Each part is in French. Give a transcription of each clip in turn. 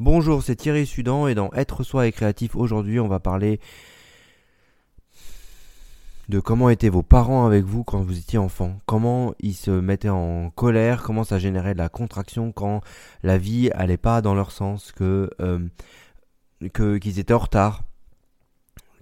Bonjour, c'est Thierry Sudan et dans Être soi et créatif aujourd'hui, on va parler de comment étaient vos parents avec vous quand vous étiez enfant. Comment ils se mettaient en colère, comment ça générait de la contraction quand la vie allait pas dans leur sens, que euh, qu'ils étaient en retard,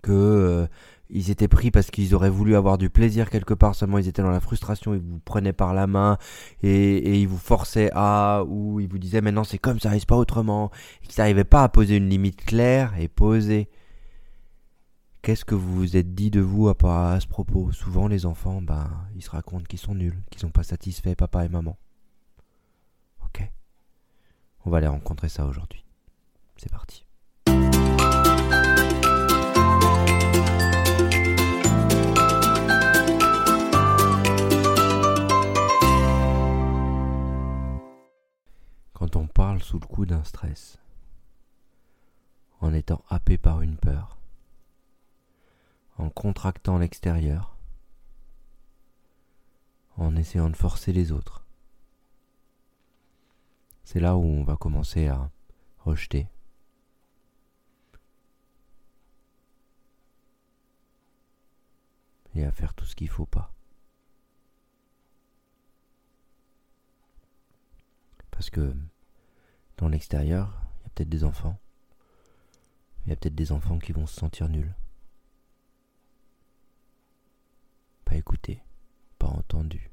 que euh, ils étaient pris parce qu'ils auraient voulu avoir du plaisir quelque part, seulement ils étaient dans la frustration, ils vous prenaient par la main et, ils vous forçaient à, ou ils vous disaient maintenant c'est comme ça, c'est pas autrement, et qu'ils n'arrivaient pas à poser une limite claire et posée. Qu'est-ce que vous vous êtes dit de vous à, à ce propos? Souvent les enfants, ben, ils se racontent qu'ils sont nuls, qu'ils sont pas satisfaits, papa et maman. Ok On va aller rencontrer ça aujourd'hui. C'est parti. Quand on parle sous le coup d'un stress, en étant happé par une peur, en contractant l'extérieur, en essayant de forcer les autres. C'est là où on va commencer à rejeter. Et à faire tout ce qu'il faut pas. Parce que dans l'extérieur, il y a peut-être des enfants. Il y a peut-être des enfants qui vont se sentir nuls. Pas écoutés, pas entendus.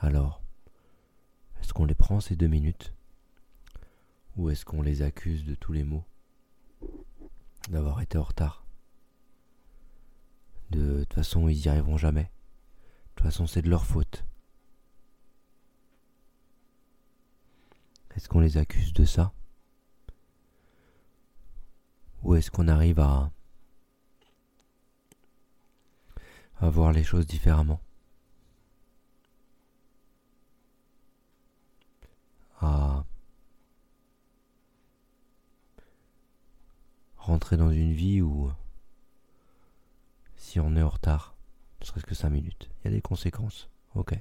Alors, est-ce qu'on les prend ces deux minutes? Ou est-ce qu'on les accuse de tous les maux? D'avoir été en retard? De toute façon, ils n'y arriveront jamais. De toute façon, c'est de leur faute. Est-ce qu'on les accuse de ça? Ou est-ce qu'on arrive à, à voir les choses différemment? À rentrer dans une vie où si on est en retard, ne serait-ce que 5 minutes, il y a des conséquences, ok.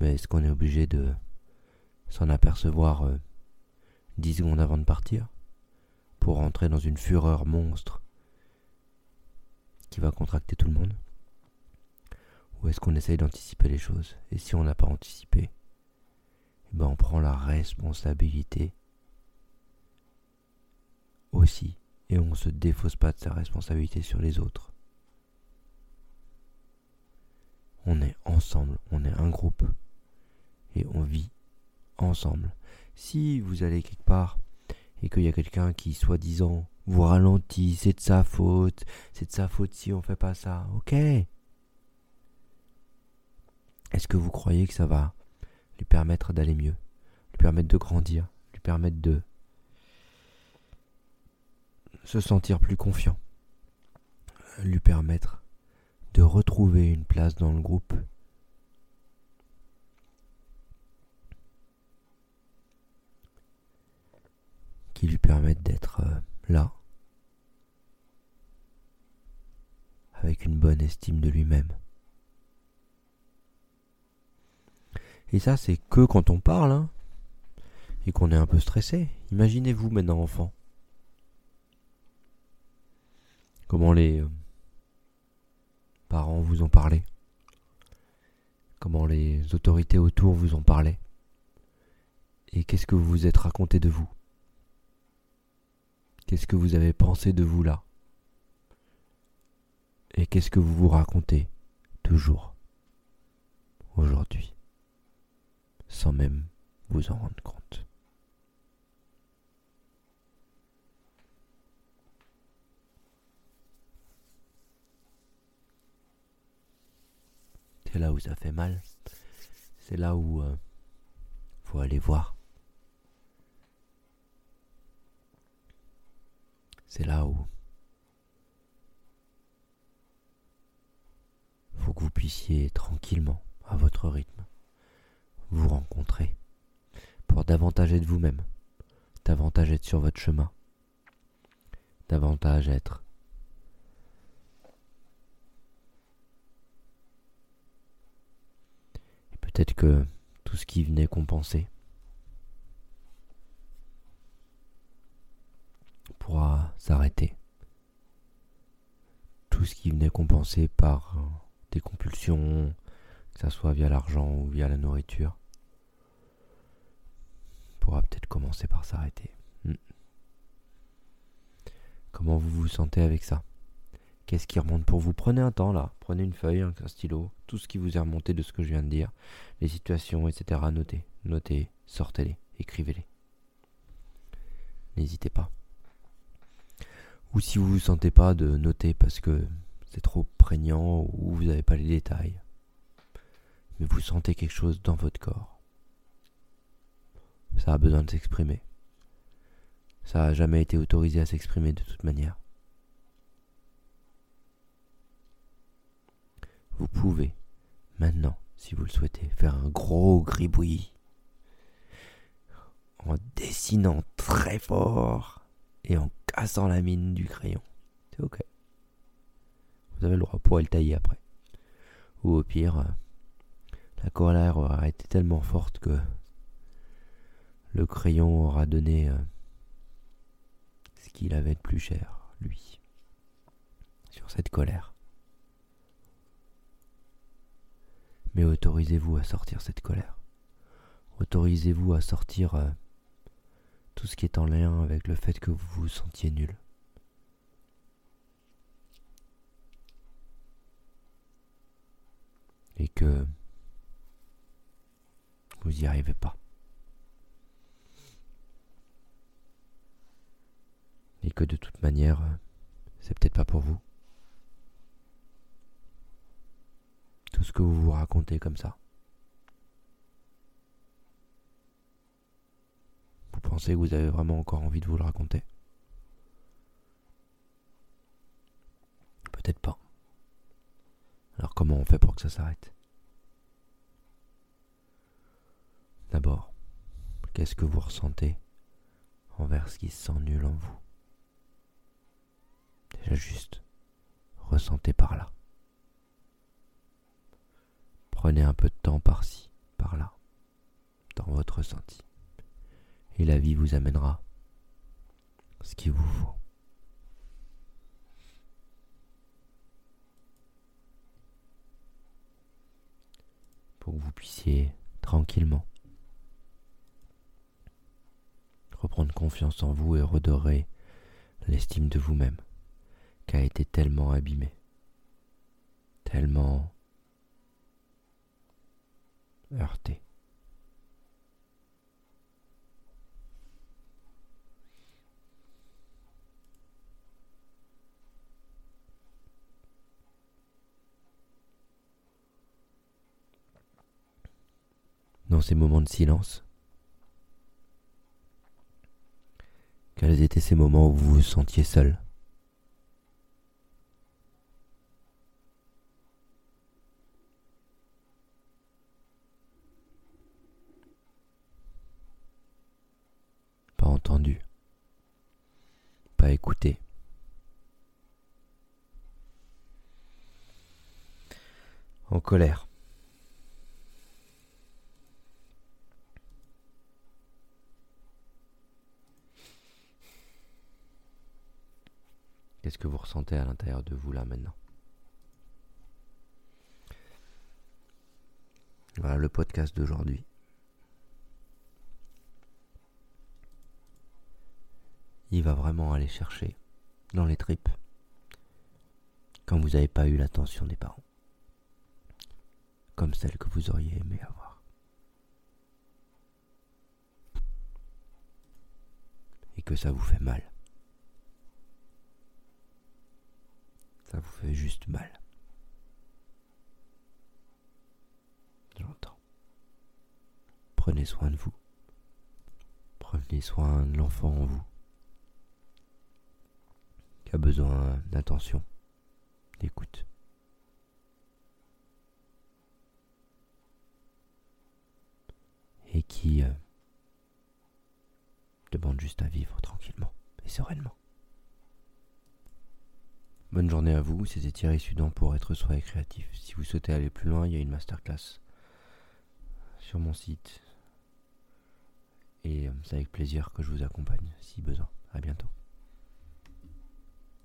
Mais est-ce qu'on est obligé de s'en apercevoir euh, dix secondes avant de partir, pour rentrer dans une fureur monstre qui va contracter tout le monde? Ou est-ce qu'on essaye d'anticiper les choses? Et si on n'a pas anticipé, eh ben on prend la responsabilité aussi, et on ne se défausse pas de sa responsabilité sur les autres. On est ensemble, on est un groupe, et on vit ensemble. Si vous allez quelque part et qu'il y a quelqu'un qui, soi-disant, vous ralentit, c'est de sa faute, c'est de sa faute si on fait pas ça, ok. Est-ce que vous croyez que ça va lui permettre d'aller mieux, lui permettre de grandir, lui permettre de se sentir plus confiant, lui permettre de retrouver une place dans le groupe qui lui permettent d'être euh, là, avec une bonne estime de lui-même. Et ça, c'est que quand on parle, hein, et qu'on est un peu stressé. Imaginez-vous maintenant, enfant. Comment les euh, vous ont parlé? Comment les autorités autour vous ont parlé? Et qu'est-ce que vous vous êtes raconté de vous? Qu'est-ce que vous avez pensé de vous là? Et qu'est-ce que vous vous racontez toujours aujourd'hui sans même vous en rendre compte? C'est là où ça fait mal. C'est là où euh, faut aller voir. C'est là où faut que vous puissiez tranquillement, à votre rythme, vous rencontrer pour davantage être vous-même, davantage être sur votre chemin, davantage être et Peut-être que tout ce qui venait compenser pourra s'arrêter. Tout ce qui venait compenser par des compulsions, que ce soit via l'argent ou via la nourriture, pourra peut-être commencer par s'arrêter. Hmm. Comment vous vous sentez avec ça? Qu'est-ce qui remonte pour vous Prenez un temps là, prenez une feuille, un stylo, tout ce qui vous est remonté de ce que je viens de dire, les situations, etc. Notez, notez, sortez-les, écrivez-les. N'hésitez pas. Ou si vous ne vous sentez pas de noter parce que c'est trop prégnant ou vous n'avez pas les détails, mais vous sentez quelque chose dans votre corps. Ça a besoin de s'exprimer. Ça n'a jamais été autorisé à s'exprimer de toute manière. Vous pouvez, maintenant, si vous le souhaitez, faire un gros gribouillis en dessinant très fort et en cassant la mine du crayon. C'est ok. Vous avez le droit pour le tailler après. Ou au pire, la colère aura été tellement forte que le crayon aura donné euh, ce qu'il avait de plus cher, lui, sur cette colère. Mais autorisez-vous à sortir cette colère. Autorisez-vous à sortir euh, tout ce qui est en lien avec le fait que vous vous sentiez nul. Et que vous n'y arrivez pas. Et que de toute manière, euh, c'est peut-être pas pour vous. tout ce que vous vous racontez comme ça. Vous pensez que vous avez vraiment encore envie de vous le raconter? Peut-être pas. Alors comment on fait pour que ça s'arrête? D'abord, qu'est-ce que vous ressentez envers ce qui se sent nul en vous? Déjà juste, ressentez par là. Prenez un peu de temps par-ci, par-là, dans votre ressenti. Et la vie vous amènera ce qu'il vous faut. Pour que vous puissiez tranquillement reprendre confiance en vous et redorer l'estime de vous-même qui a été tellement abîmée, tellement Dans ces moments de silence, quels étaient ces moments où vous vous sentiez seul? Pas écouté. En colère. Qu'est-ce que vous ressentez à l'intérieur de vous là maintenant? Voilà le podcast d'aujourd'hui. Il va vraiment aller chercher dans les tripes quand vous n'avez pas eu l'attention des parents, comme celle que vous auriez aimé avoir. Et que ça vous fait mal. Ça vous fait juste mal. J'entends. Prenez soin de vous. Prenez soin de l'enfant en vous qui a besoin d'attention, d'écoute. Et qui euh, demande juste à vivre tranquillement et sereinement. Bonne journée à vous, c'était Thierry Sudan pour être soi et créatif. Si vous souhaitez aller plus loin, il y a une masterclass sur mon site. Et c'est avec plaisir que je vous accompagne si besoin. À bientôt.